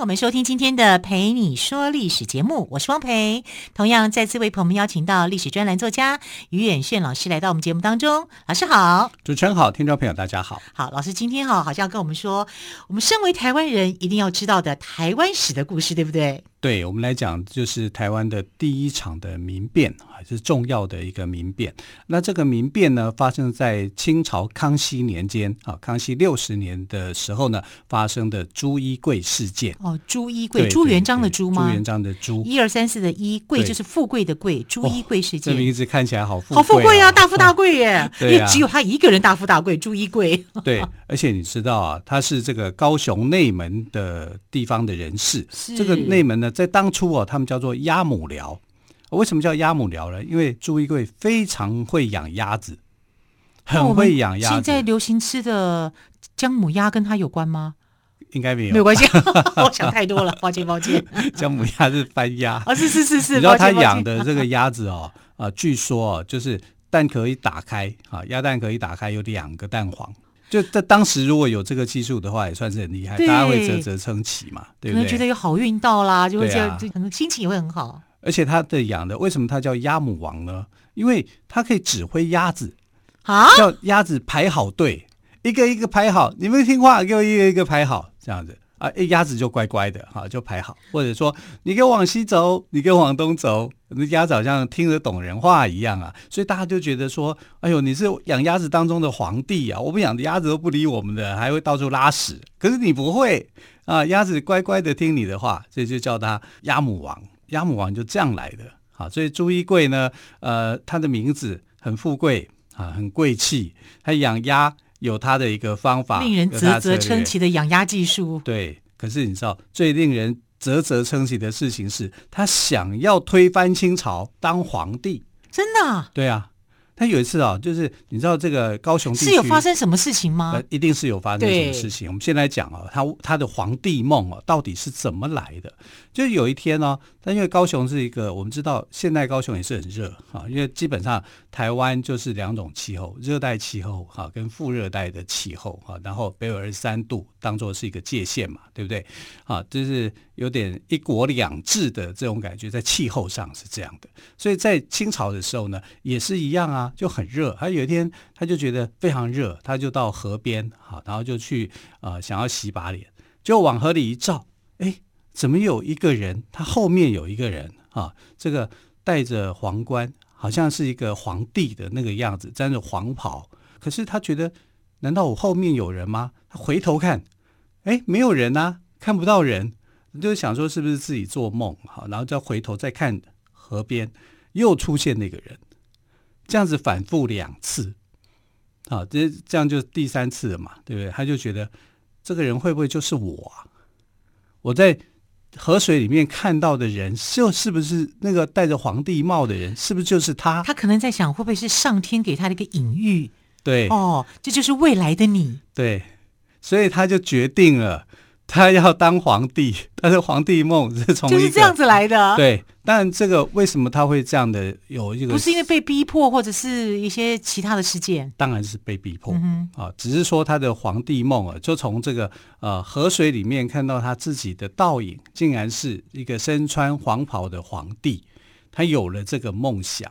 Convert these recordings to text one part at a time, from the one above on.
我们收听今天的《陪你说历史》节目，我是汪培。同样，再次为朋友们邀请到历史专栏作家于远炫老师来到我们节目当中。老师好，主持人好，听众朋友大家好。好，老师今天哈好像要跟我们说，我们身为台湾人一定要知道的台湾史的故事，对不对？对，我们来讲，就是台湾的第一场的民变，还是重要的一个民变。那这个民变呢，发生在清朝康熙年间啊，康熙六十年的时候呢，发生的朱一贵事件。哦，朱一贵，朱元璋的朱吗？朱元璋的朱，一二三四的一贵就是富贵的贵，朱一贵事件。哦，这名字看起来好富贵，好富贵啊，大富大贵耶！哦，因为只有他一个人大富大贵，朱一贵。对，而且你知道啊，他是这个高雄内门的地方的人士，这个内门呢。在当初哦，他们叫做鸭母寮。为什么叫鸭母寮呢？因为朱一贵非常会养鸭子，很会养鸭子。现在流行吃的姜母鸭跟他有关吗？应该没有，没有关系。我想太多了，抱歉抱歉。姜母鸭是番鸭啊，是是是是。你知道他养的这个鸭子哦，啊，据说就是蛋壳一打开啊，鸭蛋壳一打开有两个蛋黄。就在当时，如果有这个技术的话，也算是很厉害，大家会啧啧称奇嘛，对不对？可能觉得有好运到啦，就会这样，就可能心情也会很好。而且他的养的，为什么他叫鸭母王呢？因为他可以指挥鸭子啊，叫鸭子排好队，一个一个排好，你们听话，给我一个一个排好，这样子。啊，一鸭子就乖乖的，哈，就排好，或者说你给我往西走，你给我往东走，那鸭子好像听得懂人话一样啊，所以大家就觉得说，哎呦，你是养鸭子当中的皇帝啊，我们养的鸭子都不理我们的，还会到处拉屎，可是你不会啊，鸭子乖乖的听你的话，所以就叫它鸭母王，鸭母王就这样来的，啊，所以朱一贵呢，呃，他的名字很富贵啊，很贵气，他养鸭。有他的一个方法，令人啧啧称奇的养鸭技术。对，可是你知道最令人啧啧称奇的事情是，他想要推翻清朝当皇帝。真的啊？对啊。他有一次啊，就是你知道这个高雄地区是有发生什么事情吗？呃，一定是有发生什么事情。我们先来讲啊，他他的皇帝梦啊，到底是怎么来的？就有一天呢，但因为高雄是一个，我们知道现在高雄也是很热啊，因为基本上台湾就是两种气候，热带气候哈，跟副热带的气候哈，然后北纬二十三度当做是一个界限嘛，对不对？啊，就是有点一国两制的这种感觉，在气候上是这样的。所以在清朝的时候呢，也是一样啊，就很热。他有一天他就觉得非常热，他就到河边哈，然后就去呃想要洗把脸，就往河里一照，哎。怎么有一个人？他后面有一个人啊，这个戴着皇冠，好像是一个皇帝的那个样子，沾着黄袍。可是他觉得，难道我后面有人吗？他回头看，哎，没有人啊，看不到人，就想说是不是自己做梦？好，然后再回头再看河边，又出现那个人，这样子反复两次，好，这这样就第三次了嘛，对不对？他就觉得这个人会不会就是我啊？我在。河水里面看到的人，就是不是那个戴着皇帝帽的人？是不是就是他？他可能在想，会不会是上天给他的一个隐喻？对，哦，这就是未来的你。对，所以他就决定了。他要当皇帝，但是皇帝梦 是从就是这样子来的。对，但这个为什么他会这样的有一个？不是因为被逼迫，或者是一些其他的事件。当然是被逼迫、嗯、啊，只是说他的皇帝梦啊，就从这个呃河水里面看到他自己的倒影，竟然是一个身穿黄袍的皇帝，他有了这个梦想。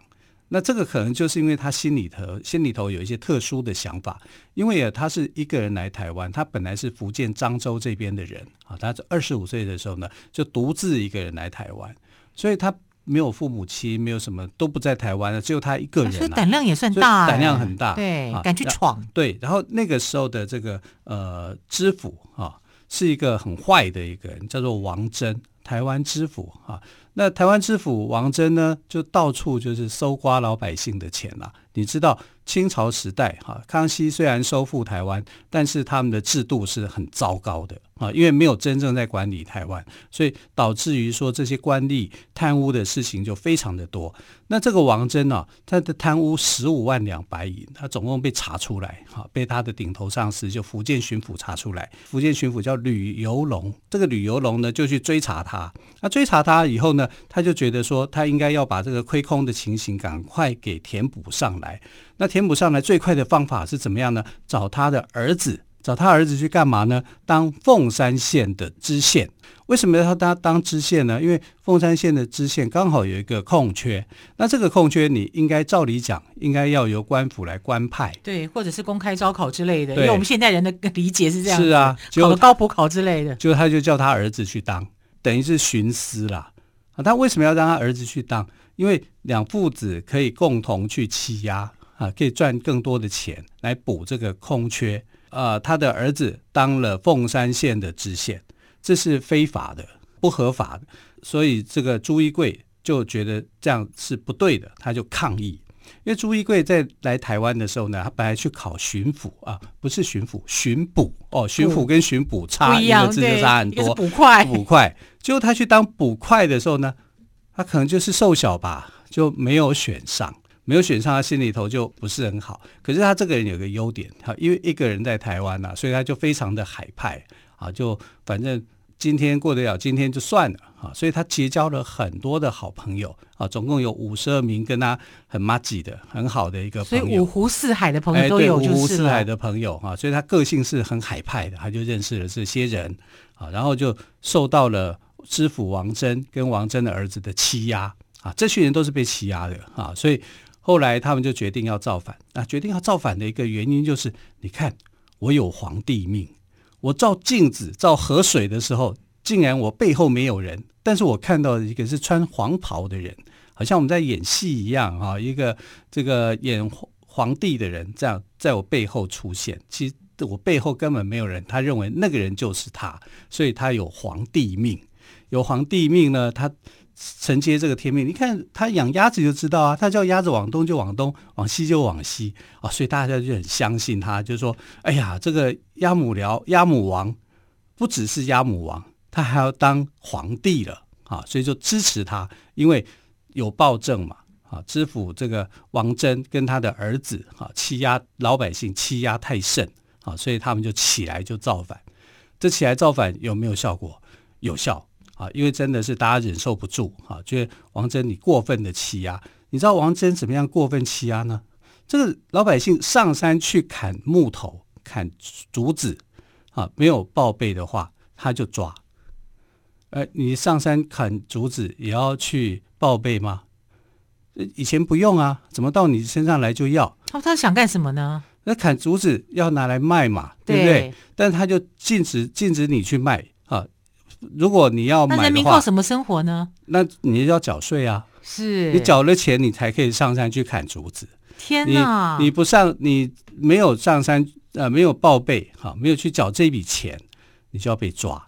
那这个可能就是因为他心里头心里头有一些特殊的想法，因为啊，他是一个人来台湾，他本来是福建漳州这边的人啊，他二十五岁的时候呢，就独自一个人来台湾，所以他没有父母亲，没有什么都不在台湾了，只有他一个人，啊，所以胆量也算大，胆量很大，对，敢去闯，对。然后那个时候的这个呃知府啊，是一个很坏的一个人，叫做王真。台湾知府啊，那台湾知府王真呢，就到处就是搜刮老百姓的钱啦。你知道清朝时代哈，康熙虽然收复台湾，但是他们的制度是很糟糕的啊，因为没有真正在管理台湾，所以导致于说这些官吏贪污的事情就非常的多。那这个王真呢，他的贪污十五万两白银，他总共被查出来哈，被他的顶头上司就福建巡抚查出来，福建巡抚叫吕游龙，这个吕游龙呢就去追查他，那追查他以后呢，他就觉得说他应该要把这个亏空的情形赶快给填补上来。那填补上来最快的方法是怎么样呢？找他的儿子，找他儿子去干嘛呢？当凤山县的知县。为什么要他当知县呢？因为凤山县的知县刚好有一个空缺。那这个空缺，你应该照理讲，应该要由官府来官派，对，或者是公开招考之类的。因为我们现代人的理解是这样，是啊，考个高普考之类的。就他就叫他儿子去当，等于是徇私啦。啊，他为什么要让他儿子去当？因为两父子可以共同去欺压。啊，可以赚更多的钱来补这个空缺。呃，他的儿子当了凤山县的知县，这是非法的、不合法的，所以这个朱一贵就觉得这样是不对的，他就抗议。因为朱一贵在来台湾的时候呢，他本来去考巡抚啊，不是巡抚，巡捕哦，巡抚跟巡捕差一个字就差很多，捕快，捕快。结果他去当捕快的时候呢，他可能就是瘦小吧，就没有选上。没有选上，他心里头就不是很好。可是他这个人有个优点，哈，因为一个人在台湾呐、啊，所以他就非常的海派啊，就反正今天过得了，今天就算了啊。所以他结交了很多的好朋友啊，总共有五十二名跟他很麻吉的很好的一个朋友，所以五湖四海的朋友都有，五湖四海的朋友啊，所以他个性是很海派的，他就认识了这些人啊，然后就受到了知府王真跟王真的儿子的欺压啊，这群人都是被欺压的啊，所以。后来他们就决定要造反。那决定要造反的一个原因就是，你看我有皇帝命，我照镜子照河水的时候，竟然我背后没有人，但是我看到一个是穿黄袍的人，好像我们在演戏一样啊，一个这个演皇帝的人这样在我背后出现。其实我背后根本没有人，他认为那个人就是他，所以他有皇帝命。有皇帝命呢，他。承接这个天命，你看他养鸭子就知道啊，他叫鸭子往东就往东，往西就往西啊，所以大家就很相信他，就说，哎呀，这个鸭母寮鸭母王不只是鸭母王，他还要当皇帝了啊，所以就支持他，因为有暴政嘛啊，知府这个王真跟他的儿子啊欺压老百姓，欺压太甚啊，所以他们就起来就造反，这起来造反有没有效果？有效。啊，因为真的是大家忍受不住啊，觉得王真你过分的欺压。你知道王真怎么样过分欺压呢？这个老百姓上山去砍木头、砍竹子啊，没有报备的话，他就抓。呃，你上山砍竹子也要去报备吗？以前不用啊，怎么到你身上来就要？他他想干什么呢？那砍竹子要拿来卖嘛，对不对？对，但他就禁止禁止你去卖啊。如果你要买的话，那人民靠什么生活呢？那你要缴税啊！是你缴了钱，你才可以上山去砍竹子。天哪！你你不上，你没有上山，呃，没有报备，哈，没有去缴这笔钱，你就要被抓，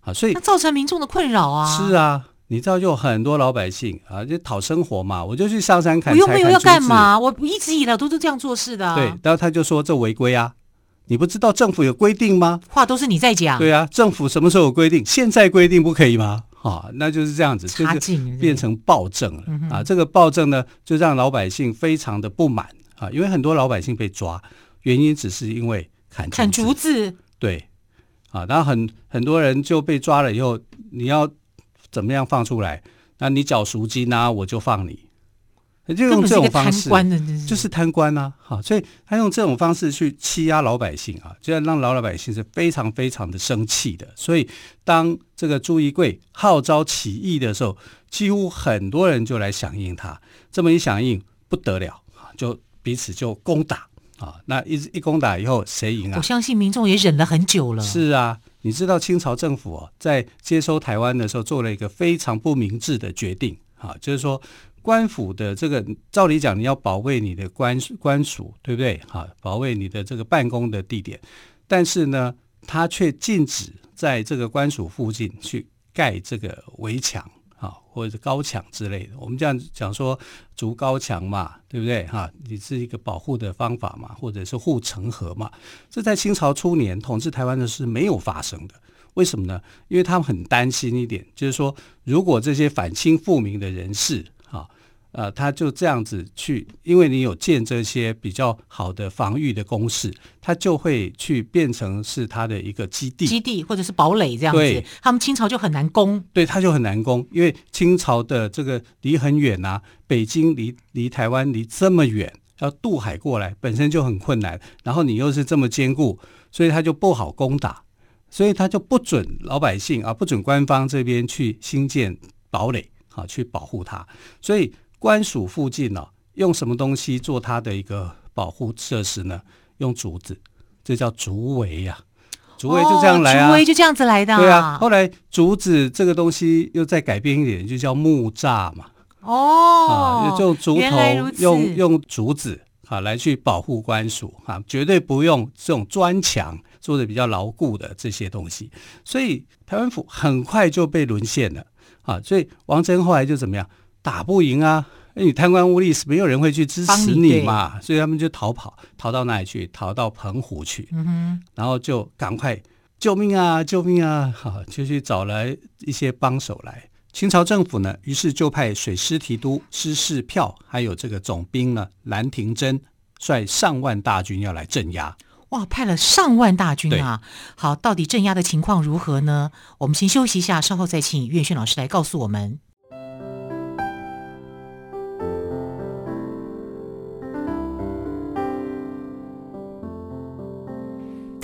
啊，所以那造成民众的困扰啊！是啊，你知道，就很多老百姓啊，就讨生活嘛，我就去上山砍。我又没有要干嘛，我一直以来都是这样做事的。对，然后他就说这违规啊。你不知道政府有规定吗？话都是你在讲。对啊，政府什么时候有规定？现在规定不可以吗？啊，那就是这样子，就是变成暴政了啊！这个暴政呢，就让老百姓非常的不满啊，因为很多老百姓被抓，原因只是因为砍砍竹子。对，啊，然后很很多人就被抓了以后，你要怎么样放出来？那你缴赎金啊，我就放你。就用这种方式，就是贪官啊，哈，所以他用这种方式去欺压老百姓啊，就要让老老百姓是非常非常的生气的。所以当这个朱一贵号召起义的时候，几乎很多人就来响应他。这么一响应不得了啊，就彼此就攻打啊。那一一攻打以后，谁赢啊？我相信民众也忍了很久了。是啊，你知道清朝政府啊，在接收台湾的时候，做了一个非常不明智的决定啊，就是说。官府的这个，照理讲，你要保卫你的官官署，对不对？哈，保卫你的这个办公的地点，但是呢，他却禁止在这个官署附近去盖这个围墙啊，或者是高墙之类的。我们这样讲说筑高墙嘛，对不对？哈，你是一个保护的方法嘛，或者是护城河嘛。这在清朝初年统治台湾的是没有发生的。为什么呢？因为他们很担心一点，就是说，如果这些反清复明的人士，呃，他就这样子去，因为你有建这些比较好的防御的工事，他就会去变成是他的一个基地，基地或者是堡垒这样子，对，他们清朝就很难攻，对，他就很难攻，因为清朝的这个离很远啊，北京离离台湾离这么远，要渡海过来本身就很困难，然后你又是这么坚固，所以他就不好攻打。所以他就不准老百姓啊，不准官方这边去兴建堡垒啊，去保护它。所以官署附近呢、啊，用什么东西做它的一个保护设施呢？用竹子，这叫竹围呀、啊。竹围就这样来啊，竹围就这样子来的。对啊，后来竹子这个东西又再改变一点，就叫木栅嘛。哦，啊，就用竹头，用用竹子啊来去保护官署啊，绝对不用这种砖墙。做的比较牢固的这些东西，所以台湾府很快就被沦陷了啊！所以王祯后来就怎么样，打不赢啊？你贪官污吏是没有人会去支持你嘛，所以他们就逃跑，逃到哪里去？逃到澎湖去，嗯哼，然后就赶快救命啊，救命啊！好，就去找来一些帮手来。清朝政府呢，于是就派水师提督施世票，还有这个总兵呢兰亭真，率上万大军要来镇压。哇，派了上万大军啊！好，到底镇压的情况如何呢？我们先休息一下，稍后再请岳轩老师来告诉我们。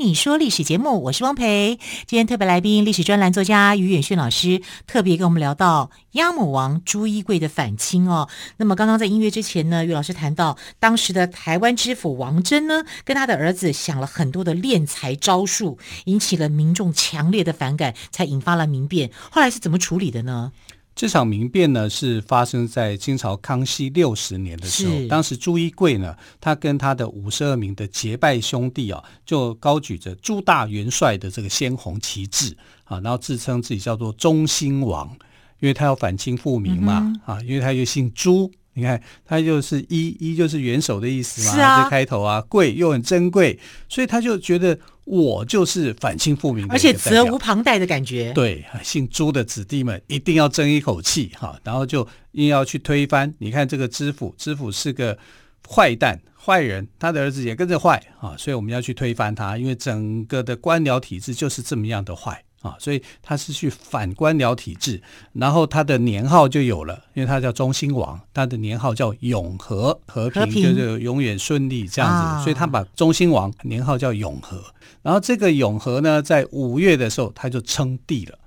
你说历史节目，我是汪培。今天特别来宾，历史专栏作家于远炫老师特别跟我们聊到押母王朱一贵的反清哦。那么刚刚在音乐之前呢，于老师谈到当时的台湾知府王珍呢，跟他的儿子想了很多的敛财招数，引起了民众强烈的反感，才引发了民变。后来是怎么处理的呢？这场民变呢，是发生在清朝康熙六十年的时候。当时朱一贵呢，他跟他的五十二名的结拜兄弟啊，就高举着朱大元帅的这个鲜红旗帜啊，然后自称自己叫做忠兴王，因为他要反清复明嘛、嗯、啊，因为他又姓朱。你看，他就是一一就是元首的意思嘛，这开头啊，贵又很珍贵，所以他就觉得我就是反清复明的，而且责无旁贷的感觉。对，姓朱的子弟们一定要争一口气哈，然后就硬要去推翻。你看这个知府，知府是个坏蛋、坏人，他的儿子也跟着坏啊，所以我们要去推翻他，因为整个的官僚体制就是这么样的坏。啊，所以他是去反官僚体制，然后他的年号就有了，因为他叫中兴王，他的年号叫永和，和平，就是永远顺利这样子，啊，所以他把中兴王年号叫永和。然后这个永和呢，在五月的时候他就称帝了。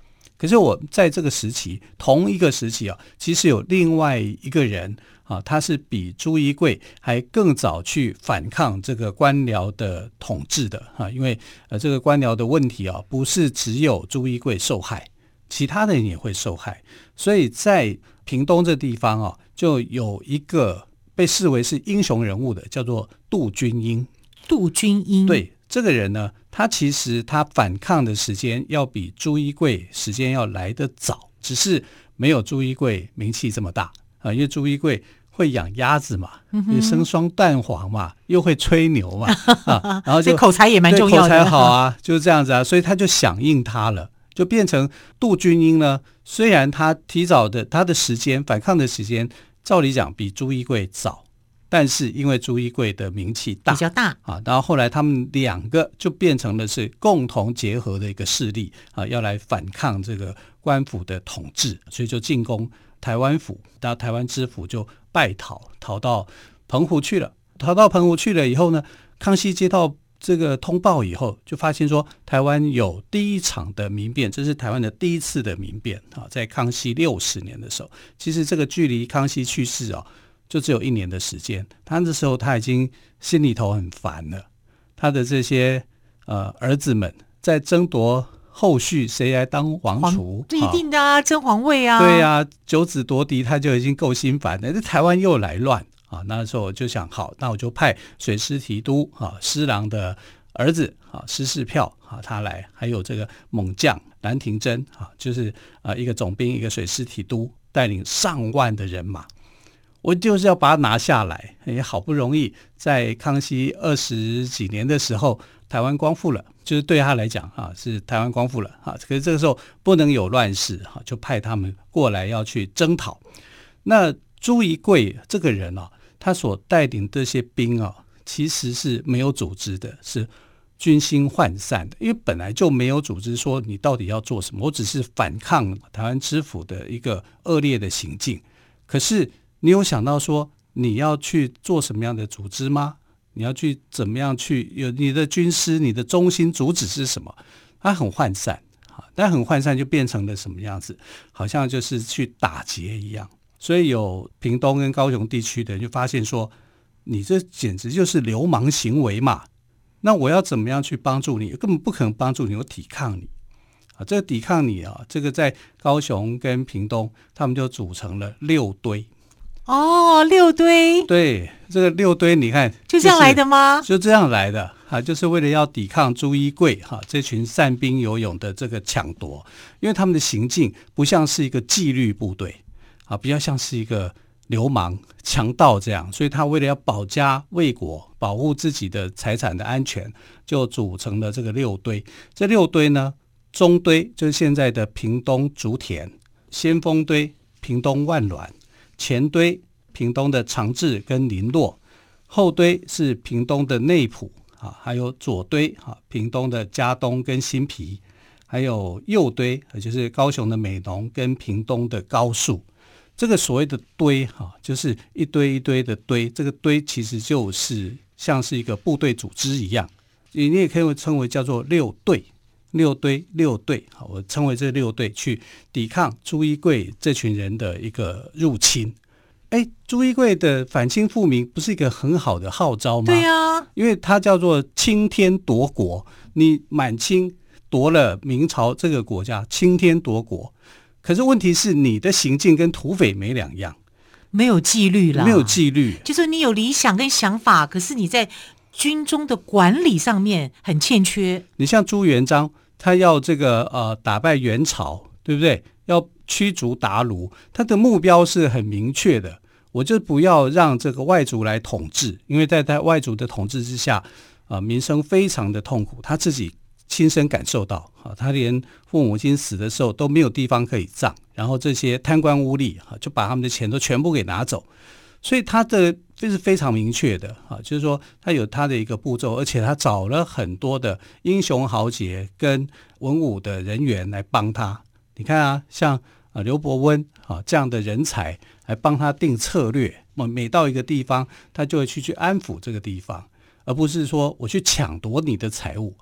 可是我在这个时期，同一个时期啊，其实有另外一个人。啊，他是比朱一贵还更早去反抗这个官僚的统治的啊，因为呃，这个官僚的问题啊，不是只有朱一贵受害，其他的人也会受害。所以在屏东这地方啊，就有一个被视为是英雄人物的，叫做杜君英。杜君英，对这个人呢，他其实他反抗的时间要比朱一贵时间要来得早，只是没有朱一贵名气这么大。啊，因为朱一贵会养鸭子嘛，嗯、生双蛋黄嘛，又会吹牛嘛，啊，然后就口才也蛮重要的，口才好啊，就是这样子啊，所以他就响应他了，就变成杜君英呢。虽然他提早的他的时间反抗的时间，照理讲比朱一贵早，但是因为朱一贵的名气大，比较大啊，然后后来他们两个就变成了是共同结合的一个势力啊，要来反抗这个官府的统治，所以就进攻。台湾府，到台湾知府就败逃，逃到澎湖去了。逃到澎湖去了以后呢，康熙接到这个通报以后，就发现说台湾有第一场的民变，这是台湾的第一次的民变啊，在康熙六十年的时候，其实这个距离康熙去世啊，就只有一年的时间。他那时候他已经心里头很烦了，他的这些呃儿子们在争夺后续谁来当皇储，这一定的啊，争皇位啊，对呀、啊，九子夺嫡，他就已经够心烦了。这台湾又来乱。啊，那时候我就想，好，那我就派水师提督啊，施琅的儿子啊，施士票啊，他来，还有这个猛将兰亭真啊，就是啊一个总兵，一个水师提督，带领上万的人马，我就是要把它拿下来。也好不容易在康熙二十几年的时候，台湾光复了，就是对他来讲啊，是台湾光复了啊。可是这个时候不能有乱世哈，就派他们过来要去征讨。那朱一贵这个人啊。他所带领这些兵啊，其实是没有组织的，是军心涣散的。因为本来就没有组织，说你到底要做什么？我只是反抗台湾知府的一个恶劣的行径。可是你有想到说你要去做什么样的组织吗？你要去怎么样去有你的军师？你的中心主旨是什么？它很涣散啊，但很涣散就变成了什么样子？好像就是去打劫一样。所以有屏东跟高雄地区的人就发现说，你这简直就是流氓行为嘛！那我要怎么样去帮助你？根本不可能帮助你，我抵抗你啊！这个抵抗你啊，这个在高雄跟屏东，他们就组成了六堆。哦，六堆。对，这个六堆，你看就这样来的吗？就这样来的啊，就是为了要抵抗朱一贵哈这群散兵游勇的这个抢夺，因为他们的行径不像是一个纪律部队。啊，比较像是一个流氓强盗这样，所以他为了要保家卫国，保护自己的财产的安全，就组成了这个六堆。这六堆呢，中堆就是现在的屏东竹田，先锋堆屏东万峦，前堆屏东的长治跟林洛，后堆是屏东的内埔啊，还有左堆啊，屏东的佳东跟新皮，还有右堆，也就是高雄的美浓跟屏东的高树。这个所谓的堆哈，就是一堆一堆的堆。这个堆其实就是像是一个部队组织一样，你你也可以称为叫做六队、六堆、六队。好，我称为这六队去抵抗朱一贵这群人的一个入侵。哎，朱一贵的反清复明不是一个很好的号召吗？对呀，因为他叫做青天夺国，你满清夺了明朝这个国家，青天夺国。可是问题是，你的行径跟土匪没两样，没有纪律了，没有纪律，就是你有理想跟想法，可是你在军中的管理上面很欠缺。你像朱元璋，他要这个呃打败元朝，对不对？要驱逐鞑虏，他的目标是很明确的，我就不要让这个外族来统治，因为在在外族的统治之下，啊、呃，民生非常的痛苦，他自己。亲身感受到，啊，他连父母亲死的时候都没有地方可以葬，然后这些贪官污吏，哈，就把他们的钱都全部给拿走，所以他的这是非常明确的，啊，就是说他有他的一个步骤，而且他找了很多的英雄豪杰跟文武的人员来帮他。你看啊，像啊刘伯温啊这样的人才来帮他定策略，每每到一个地方，他就会去去安抚这个地方，而不是说我去抢夺你的财物。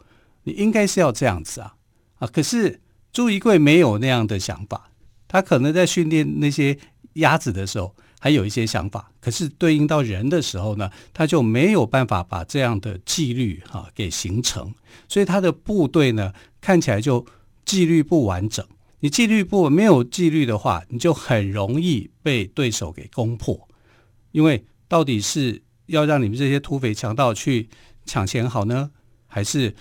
你应该是要这样子啊，啊！可是朱一贵没有那样的想法，他可能在训练那些鸭子的时候还有一些想法，可是对应到人的时候呢，他就没有办法把这样的纪律哈、给形成，所以他的部队呢看起来就纪律不完整。你纪律不没有纪律的话，你就很容易被对手给攻破，因为到底是要让你们这些土匪强盗去抢钱好呢，还是？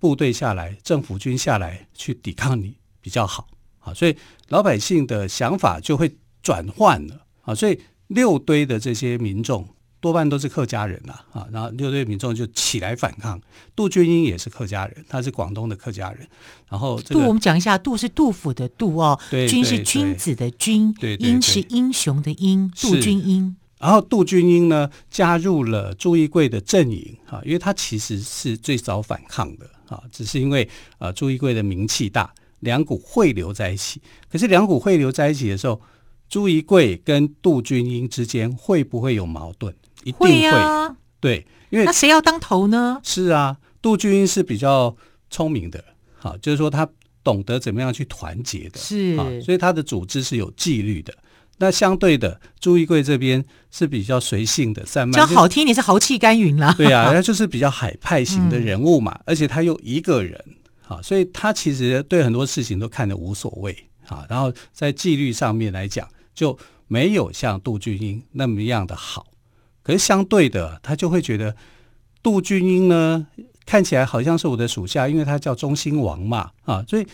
部队下来，政府军下来去抵抗你比较好？啊，所以老百姓的想法就会转换了。啊，所以六堆的这些民众多半都是客家人呐啊，然后六堆民众就起来反抗。杜君英也是客家人，他是广东的客家人。然后、这个、杜，我们讲一下，杜是杜甫的杜哦，对君是君子的君，英是英雄的英，杜君英。然后杜君英呢加入了朱一贵的阵营啊，因为他其实是最早反抗的。啊，只是因为啊，朱一贵的名气大，两股汇流在一起。可是两股汇流在一起的时候，朱一贵跟杜君英之间会不会有矛盾？一定会。会啊、对，因为那谁要当头呢？是啊，杜君英是比较聪明的，好，就是说他懂得怎么样去团结的，是啊，所以他的组织是有纪律的。那相对的，朱一贵这边是比较随性的，散漫，比较好听，你是豪气干云啦。对啊，他就是比较海派型的人物嘛，嗯、而且他又一个人，啊，所以他其实对很多事情都看得无所谓啊。然后在纪律上面来讲，就没有像杜君英那么样的好。可是相对的，他就会觉得杜君英呢，看起来好像是我的属下，因为他叫中兴王嘛，啊，所以。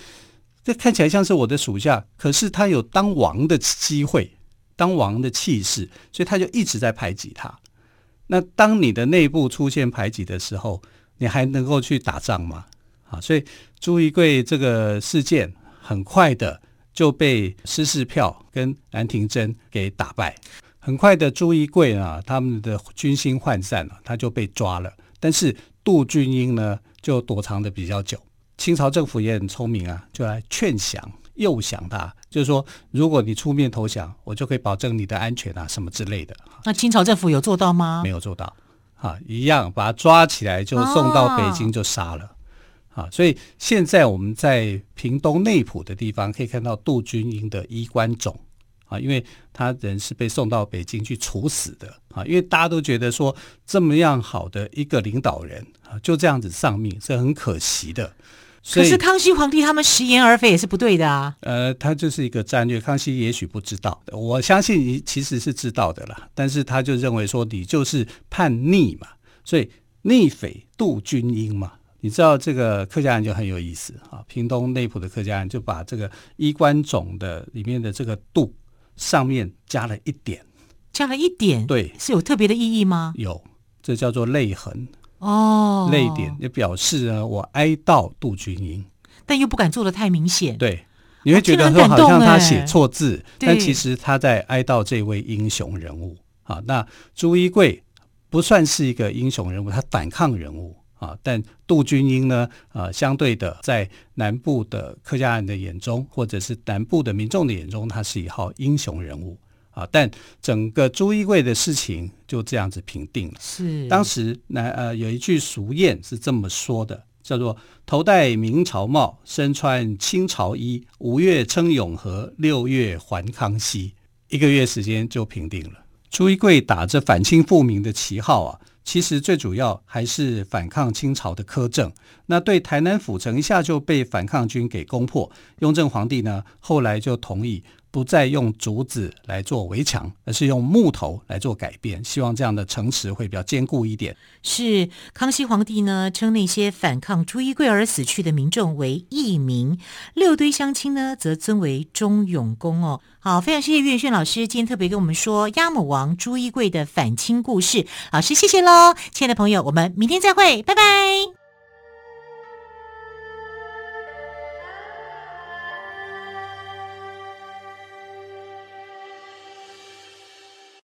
这看起来像是我的属下，可是他有当王的机会，当王的气势，所以他就一直在排挤他。那当你的内部出现排挤的时候，你还能够去打仗吗？啊，所以朱一贵这个事件很快的就被施世票跟兰亭珍给打败。很快的，朱一贵啊，他们的军心涣散了，他就被抓了。但是杜俊英呢，就躲藏的比较久。清朝政府也很聪明啊，就来劝降、诱降他，就是说，如果你出面投降，我就可以保证你的安全啊，什么之类的。那清朝政府有做到吗？没有做到，啊，一样把他抓起来就送到北京就杀了，啊，所以现在我们在屏东内埔的地方可以看到杜君英的衣冠冢，啊，因为他人是被送到北京去处死的，啊，因为大家都觉得说这么样好的一个领导人啊，就这样子丧命是很可惜的。可是康熙皇帝他们食言而肥也是不对的啊。呃，他就是一个战略，康熙也许不知道，我相信你其实是知道的啦。但是他就认为说你就是叛逆嘛，所以逆匪杜君英嘛。你知道这个客家人就很有意思啊，屏东内埔的客家人就把这个衣冠冢的里面的这个杜上面加了一点，加了一点，对，是有特别的意义吗？有，这叫做泪痕。哦，泪点也表示呢，我哀悼杜君英，但又不敢做的太明显。对，你会觉得说好像他写错字，哦、但其实他在哀悼这位英雄人物。啊，那朱一贵不算是一个英雄人物，他反抗人物啊。但杜君英呢，呃，相对的，在南部的客家人的眼中，或者是南部的民众的眼中，他是一号英雄人物。啊！但整个朱一贵的事情就这样子平定了。是当时南呃有一句俗谚是这么说的，叫做“头戴明朝帽，身穿清朝衣，五月称永和，六月还康熙”。一个月时间就平定了。朱一贵打着反清复明的旗号啊，其实最主要还是反抗清朝的苛政。那对台南府城一下就被反抗军给攻破。雍正皇帝呢，后来就同意。不再用竹子来做围墙，而是用木头来做改变，希望这样的城池会比较坚固一点。是康熙皇帝呢，称那些反抗朱一贵而死去的民众为义民，六堆乡亲呢，则尊为忠勇公哦。好，非常谢谢岳轩老师今天特别跟我们说鸭母王朱一贵的反清故事。老师，谢谢喽，亲爱的朋友，我们明天再会，拜拜。